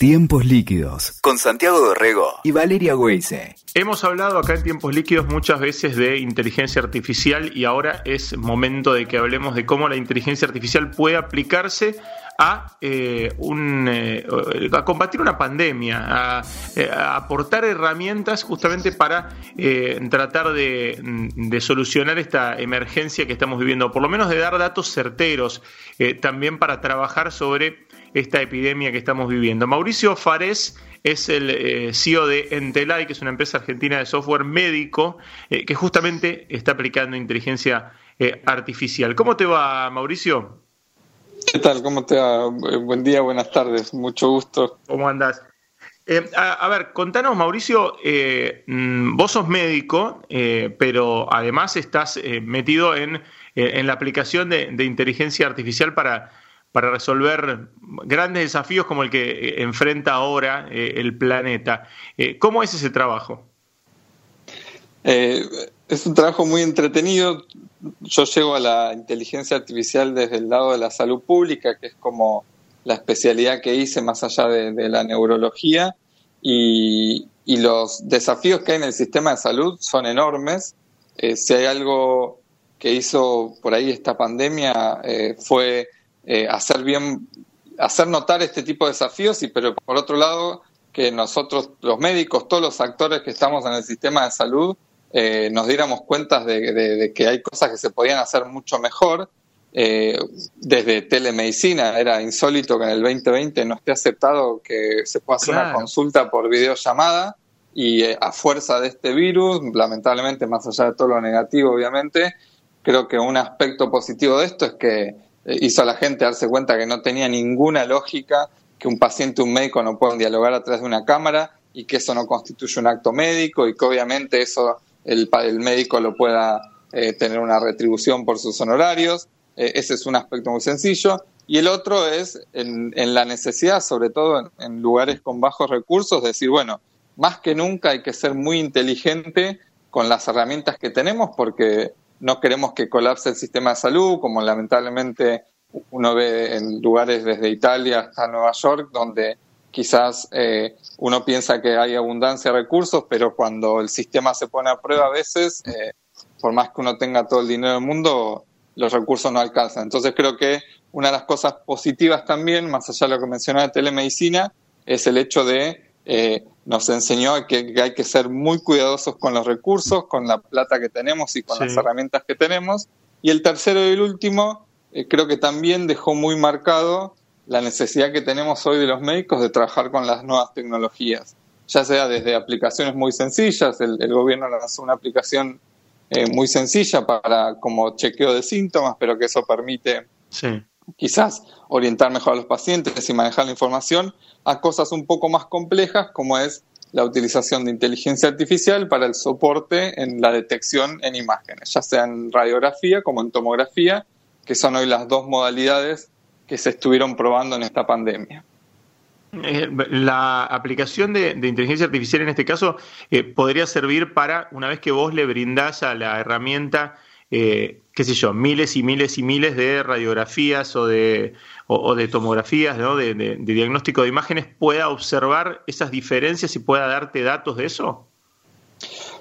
Tiempos líquidos con Santiago Dorrego y Valeria Weise. Hemos hablado acá en Tiempos líquidos muchas veces de inteligencia artificial y ahora es momento de que hablemos de cómo la inteligencia artificial puede aplicarse a, eh, un, eh, a combatir una pandemia, a, eh, aportar herramientas justamente para tratar de, de, solucionar esta emergencia que estamos viviendo, por lo menos de dar datos certeros, también para trabajar sobre esta epidemia que estamos viviendo. Mauricio Fares es el eh, CEO de Entelay, que es una empresa argentina de software médico eh, que justamente está aplicando inteligencia eh, artificial. ¿Cómo te va, Mauricio? ¿Qué tal? ¿Cómo te va? Buen día, buenas tardes, mucho gusto. ¿Cómo andás? A, ver, contanos, Mauricio, mm, vos sos médico, pero además estás metido en, la aplicación de inteligencia artificial para para resolver grandes desafíos como el que eh, enfrenta ahora eh, el planeta. Eh, ¿Cómo es ese trabajo? es un trabajo muy entretenido. Yo llego a la inteligencia artificial desde el lado de la salud pública, que es como la especialidad que hice más allá de, la neurología, y, y, los desafíos que hay en el sistema de salud son enormes. si hay algo que hizo por ahí esta pandemia fue eh, hacer bien, hacer notar este tipo de desafíos, y pero por otro lado, que nosotros, los médicos, todos los actores que estamos en el sistema de salud, eh, nos diéramos cuenta de, que hay cosas que se podían hacer mucho mejor. Eh, desde telemedicina, era insólito que en el 2020 no esté aceptado que se pueda hacer una consulta por videollamada y a fuerza de este virus, lamentablemente, más allá de todo lo negativo, obviamente, creo que un aspecto positivo de esto es que eh, hizo a la gente darse cuenta que no tenía ninguna lógica que un paciente y un médico no puedan dialogar a través de una cámara y que eso no constituye un acto médico y que obviamente eso el, el médico lo pueda eh, tener una retribución por sus honorarios. Eh, ese es un aspecto muy sencillo. Y el otro es en, la necesidad, sobre todo en, en, lugares con bajos recursos, decir, bueno, más que nunca hay que ser muy inteligente con las herramientas que tenemos porque no queremos que colapse el sistema de salud, como lamentablemente uno ve en lugares desde Italia hasta Nueva York, donde quizás eh, uno piensa que hay abundancia de recursos, pero cuando el sistema se pone a prueba a veces, eh, por más que uno tenga todo el dinero del mundo, los recursos no alcanzan. Entonces creo que una de las cosas positivas también, más allá de lo que mencionaba de telemedicina, es el hecho de eh, nos enseñó que, hay que ser muy cuidadosos con los recursos, con la plata que tenemos y con las herramientas que tenemos. Y el tercero y el último, eh, creo que también dejó muy marcado la necesidad que tenemos hoy de los médicos de trabajar con las nuevas tecnologías, ya sea desde aplicaciones muy sencillas, el, gobierno lanzó una aplicación eh, muy sencilla para como chequeo de síntomas, pero que eso permite quizás orientar mejor a los pacientes y manejar la información, a cosas un poco más complejas como es la utilización de inteligencia artificial para el soporte en la detección en imágenes, ya sea en radiografía como en tomografía, que son hoy las dos modalidades que se estuvieron probando en esta pandemia. Eh, la aplicación de, inteligencia artificial en este caso eh, podría servir para, una vez que vos le brindás a la herramienta eh, qué sé yo, miles y miles y miles de radiografías o de, o, de tomografías, ¿no? de, diagnóstico de imágenes, pueda observar esas diferencias y pueda darte datos de eso?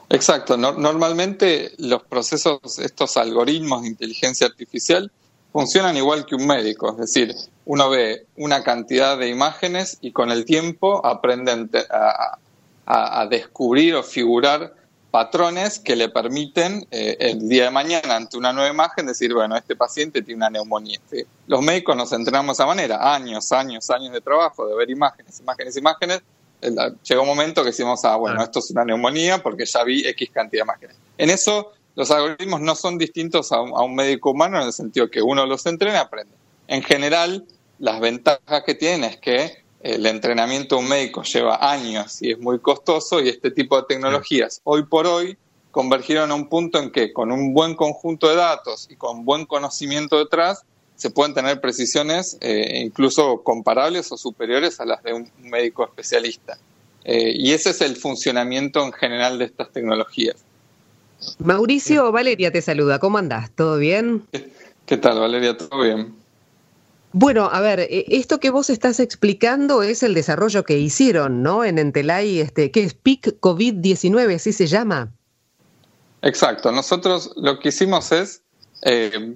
Exacto. normalmente los procesos, estos algoritmos de inteligencia artificial, funcionan igual que un médico. Es decir, uno ve una cantidad de imágenes y con el tiempo aprende a descubrir o figurar patrones que le permiten eh, el día de mañana ante una nueva imagen decir, bueno, este paciente tiene una neumonía. Los médicos nos entrenamos de esa manera, años, años, años de trabajo, de ver imágenes, imágenes, imágenes. Llega un momento que decimos, ah, bueno, esto es una neumonía porque ya vi X cantidad de imágenes. En eso los algoritmos no son distintos a un, médico humano en el sentido que uno los entrena y aprende. En general, las ventajas que tienen es que el entrenamiento de un médico lleva años y es muy costoso y este tipo de tecnologías hoy por hoy convergieron a un punto en que con un buen conjunto de datos y con buen conocimiento detrás se pueden tener precisiones eh, incluso comparables o superiores a las de un médico especialista. Eh, y ese es el funcionamiento en general de estas tecnologías. Mauricio, Valeria te saluda. ¿Cómo andás? ¿Todo bien? ¿Qué, qué tal, Valeria? ¿Todo bien? Bueno, a ver, eh, esto que vos estás explicando es el desarrollo que hicieron, ¿no? En Entelay, este, que es PIC COVID-19, así se llama. Exacto. Nosotros lo que hicimos es, eh,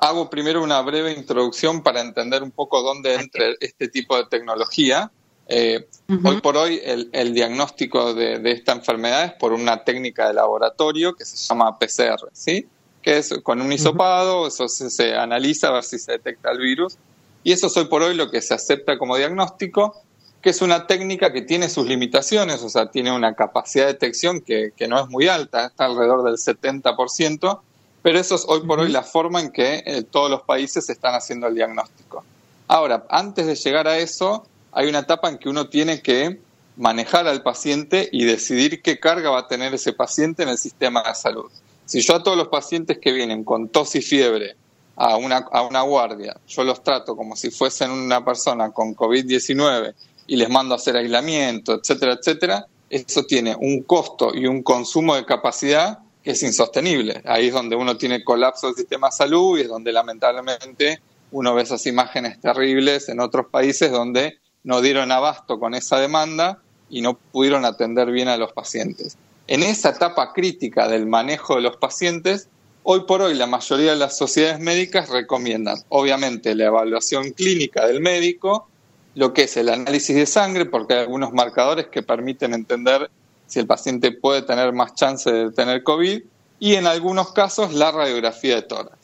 hago primero una breve introducción para entender un poco dónde entra este tipo de tecnología. Eh, hoy por hoy el, diagnóstico de, de, esta enfermedad es por una técnica de laboratorio que se llama PCR, ¿sí? Que es con un hisopado, eso se, analiza a ver si se detecta el virus, y eso es hoy por hoy lo que se acepta como diagnóstico, que es una técnica que tiene sus limitaciones, o sea, tiene una capacidad de detección que, no es muy alta, está alrededor del 70%, pero eso es hoy por hoy la forma en que eh, todos los países están haciendo el diagnóstico. Ahora, antes de llegar a eso, hay una etapa en que uno tiene que manejar al paciente y decidir qué carga va a tener ese paciente en el sistema de salud. Si yo a todos los pacientes que vienen con tos y fiebre a una, a una guardia, yo los trato como si fuesen una persona con COVID-19 y les mando a hacer aislamiento, etcétera, etcétera, eso tiene un costo y un consumo de capacidad que es insostenible. Ahí es donde uno tiene colapso del sistema de salud y es donde lamentablemente uno ve esas imágenes terribles en otros países donde no dieron abasto con esa demanda y no pudieron atender bien a los pacientes. En esa etapa crítica del manejo de los pacientes, hoy por hoy la mayoría de las sociedades médicas recomiendan, obviamente, la evaluación clínica del médico, lo que es el análisis de sangre, porque hay algunos marcadores que permiten entender si el paciente puede tener más chance de tener COVID, y en algunos casos la radiografía de tórax.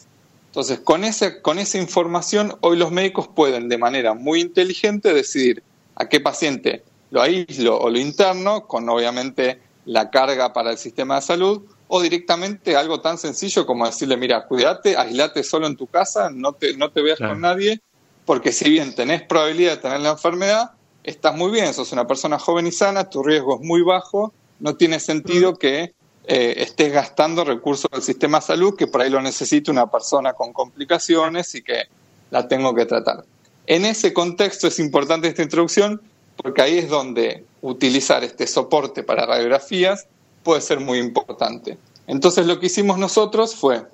Entonces, con, con esa información, hoy los médicos pueden de manera muy inteligente decidir a qué paciente lo aíslo o lo interno, con obviamente la carga para el sistema de salud, o directamente algo tan sencillo como decirle, mira, cuídate, aislate solo en tu casa, no te, no te veas con nadie, porque si bien tenés probabilidad de tener la enfermedad, estás muy bien, sos una persona joven y sana, tu riesgo es muy bajo, no tiene sentido que eh, estés gastando recursos del sistema de salud que por ahí lo necesite una persona con complicaciones y que la tengo que tratar. En ese contexto es importante esta introducción porque ahí es donde utilizar este soporte para radiografías puede ser muy importante. Entonces lo que hicimos nosotros fue,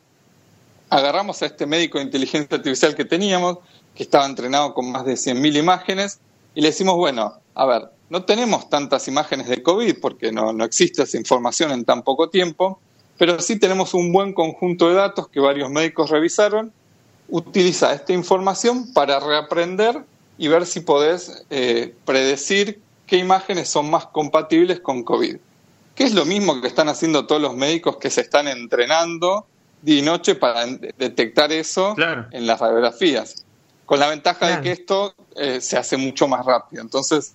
agarramos a este médico de inteligencia artificial que teníamos, que estaba entrenado con más de 100.000 imágenes, y le decimos, bueno, a ver, no tenemos tantas imágenes de COVID porque no, no existe esa información en tan poco tiempo, pero sí tenemos un buen conjunto de datos que varios médicos revisaron. Utiliza esta información para reaprender y ver si podés eh, predecir qué imágenes son más compatibles con COVID. Que es lo mismo que están haciendo todos los médicos que se están entrenando día y noche para detectar eso en las radiografías. Con la ventaja de que esto eh, se hace mucho más rápido. Entonces,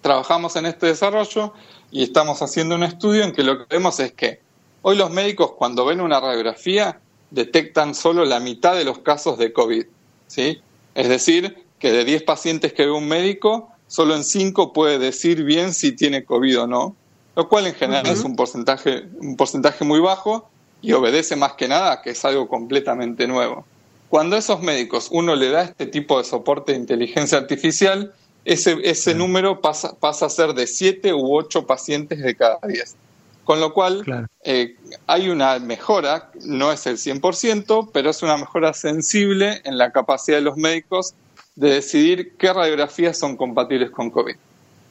trabajamos en este desarrollo y estamos haciendo un estudio en que lo que vemos es que hoy los médicos cuando ven una radiografía detectan solo la mitad de los casos de COVID. ¿sí? Es decir, que de 10 pacientes que ve un médico, solo en 5 puede decir bien si tiene COVID o no, lo cual en general es un porcentaje, un porcentaje muy bajo y obedece más que nada a que es algo completamente nuevo. Cuando a esos médicos uno le da este tipo de soporte de inteligencia artificial, ese, ese número pasa, pasa a ser de 7 u 8 pacientes de cada 10. Con lo cual, eh, hay una mejora, no es el 100%, pero es una mejora sensible en la capacidad de los médicos de decidir qué radiografías son compatibles con COVID.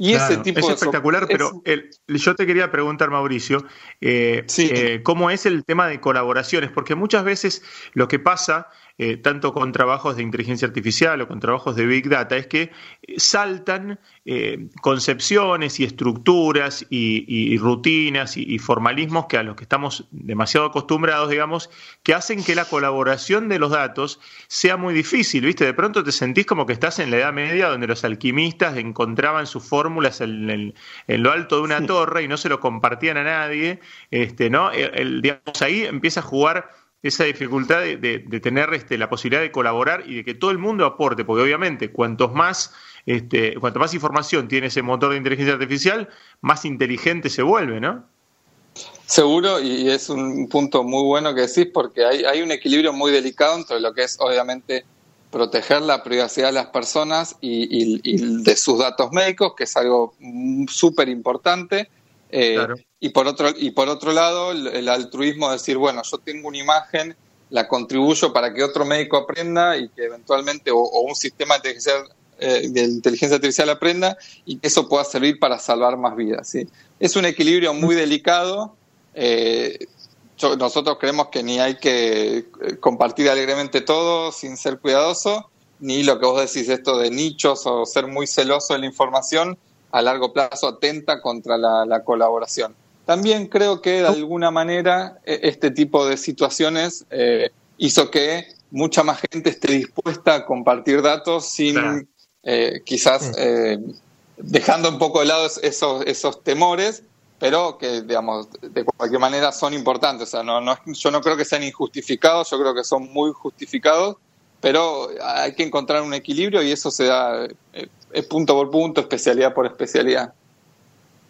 Y ese tipo es espectacular, pero yo te quería preguntar, Mauricio, eh, eh, ¿cómo es el tema de colaboraciones? Porque muchas veces lo que pasa eh, tanto con trabajos de inteligencia artificial o con trabajos de Big Data, es que eh, saltan eh, concepciones y estructuras y, rutinas y, formalismos que a los que estamos demasiado acostumbrados, digamos, que hacen que la colaboración de los datos sea muy difícil, ¿viste? De pronto te sentís como que estás en la Edad Media donde los alquimistas encontraban sus fórmulas en, lo alto de una torre y no se lo compartían a nadie, este, ¿no? digamos, ahí empieza a jugar esa dificultad de, tener este, la posibilidad de colaborar y de que todo el mundo aporte, porque obviamente cuantos más, este, cuanto más información tiene ese motor de inteligencia artificial, más inteligente se vuelve, ¿no? Seguro, y es un punto muy bueno que decís, porque hay, hay un equilibrio muy delicado entre lo que es obviamente proteger la privacidad de las personas y, y de sus datos médicos, que es algo súper importante, eh, y, por otro, y por otro lado, el, altruismo de decir, bueno, yo tengo una imagen la contribuyo para que otro médico aprenda y que eventualmente, o, un sistema de inteligencia, eh, de inteligencia, artificial aprenda y que eso pueda servir para salvar más vidas. ¿sí? Es un equilibrio muy delicado. Eh, nosotros creemos que ni hay que eh, compartir alegremente todo sin ser cuidadoso, ni lo que vos decís, esto de nichos o ser muy celoso de la información, a largo plazo atenta contra la, colaboración. También creo que de alguna manera e, este tipo de situaciones eh, hizo que mucha más gente esté dispuesta a compartir datos sin eh, quizás dejando un poco de lado esos, esos temores pero que, digamos, de cualquier manera son importantes. O sea, no, no, yo no creo que sean injustificados, yo creo que son muy justificados, pero hay que encontrar un equilibrio y eso se da eh, punto por punto, especialidad por especialidad.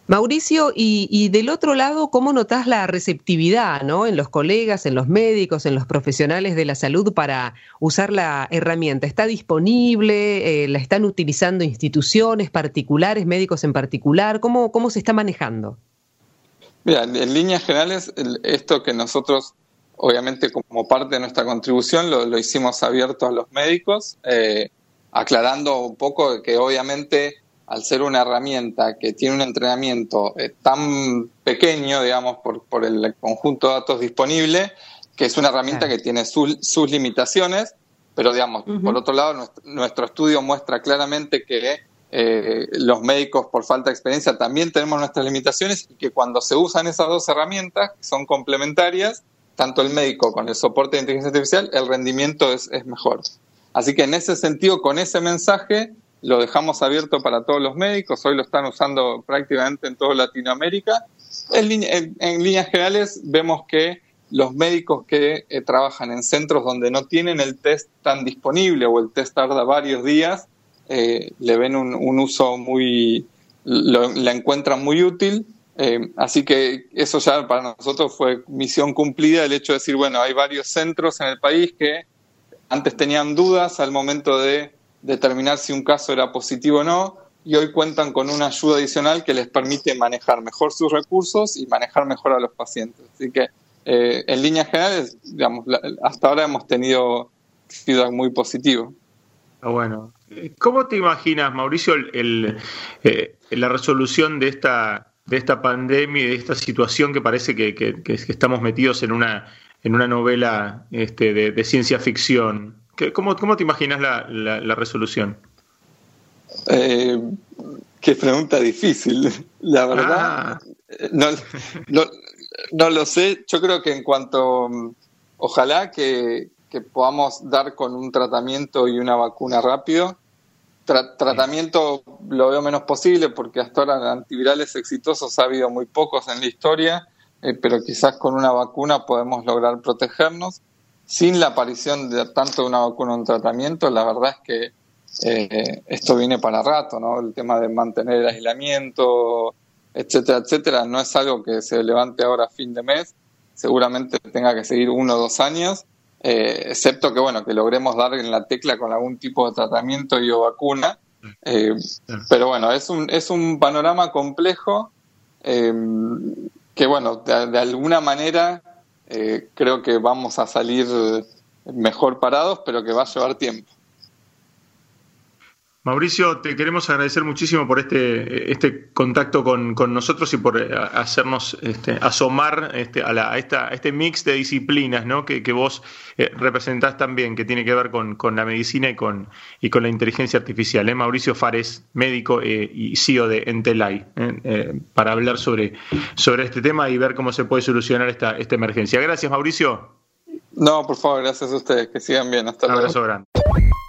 Mauricio, y, y, del otro lado, ¿cómo notas la receptividad ¿no? en los colegas, en los médicos, en los profesionales de la salud para usar la herramienta? ¿Está disponible? Eh, ¿La están utilizando instituciones particulares, médicos en particular? ¿Cómo, cómo se está manejando? Mira, en líneas generales, esto que nosotros, obviamente como parte de nuestra contribución, lo, hicimos abierto a los médicos, eh, aclarando un poco que obviamente al ser una herramienta que tiene un entrenamiento eh, tan pequeño, digamos, por, por, el conjunto de datos disponible, que es una herramienta que tiene sus limitaciones, pero digamos, por otro lado, nuestro estudio muestra claramente que eh, los médicos por falta de experiencia también tenemos nuestras limitaciones y que cuando se usan esas dos herramientas, que son complementarias, tanto el médico con el soporte de inteligencia artificial, el rendimiento es, mejor. Así que en ese sentido, con ese mensaje, lo dejamos abierto para todos los médicos, hoy lo están usando prácticamente en toda Latinoamérica. En, en, líneas generales vemos que los médicos que eh, trabajan en centros donde no tienen el test tan disponible o el test tarda varios días, eh, le ven un, uso muy, la encuentran muy útil. Eh, así que eso ya para nosotros fue misión cumplida, el hecho de decir, bueno, hay varios centros en el país que antes tenían dudas al momento de determinar si un caso era positivo o no, y hoy cuentan con una ayuda adicional que les permite manejar mejor sus recursos y manejar mejor a los pacientes. Así que, eh, en líneas generales, digamos, hasta ahora hemos tenido feedback muy positivo. Ah, bueno. ¿Cómo te imaginas, Mauricio, el, eh, la resolución de esta, de esta pandemia y de esta situación que parece que, estamos metidos en una, en una novela este, de, ciencia ficción? ¿Cómo, ¿Cómo, te imaginas la, la, resolución? Eh, qué pregunta difícil. La verdad, ah. no, no, no lo sé. Yo creo que en cuanto, ojalá que, que podamos dar con un tratamiento y una vacuna rápido. Tratamiento lo veo menos posible porque hasta ahora antivirales exitosos ha habido muy pocos en la historia, eh, pero quizás con una vacuna podemos lograr protegernos. Sin la aparición de tanto de una vacuna o un tratamiento, la verdad es que eh, esto viene para rato, ¿no? El tema de mantener el aislamiento, etcétera, etcétera, no es algo que se levante ahora a fin de mes, seguramente tenga que seguir uno o dos años eh, excepto que bueno que logremos dar en la tecla con algún tipo de tratamiento y o vacuna. Eh, pero bueno, es un, es un panorama complejo eh, que bueno, de, alguna manera creo que vamos a salir mejor parados, pero que va a llevar tiempo. Mauricio, te queremos agradecer muchísimo por este, este contacto con, nosotros y por eh, hacernos este, asomar este, a, esta, este mix de disciplinas ¿no? que, vos eh, representás también, que tiene que ver con, la medicina y con, y con la inteligencia artificial. ¿eh? Mauricio Fares, médico y CEO de Entelay, para hablar sobre, sobre este tema y ver cómo se puede solucionar esta, esta emergencia. Gracias, Mauricio. No, por favor, gracias a ustedes. Que sigan bien. Hasta luego. Un abrazo grande.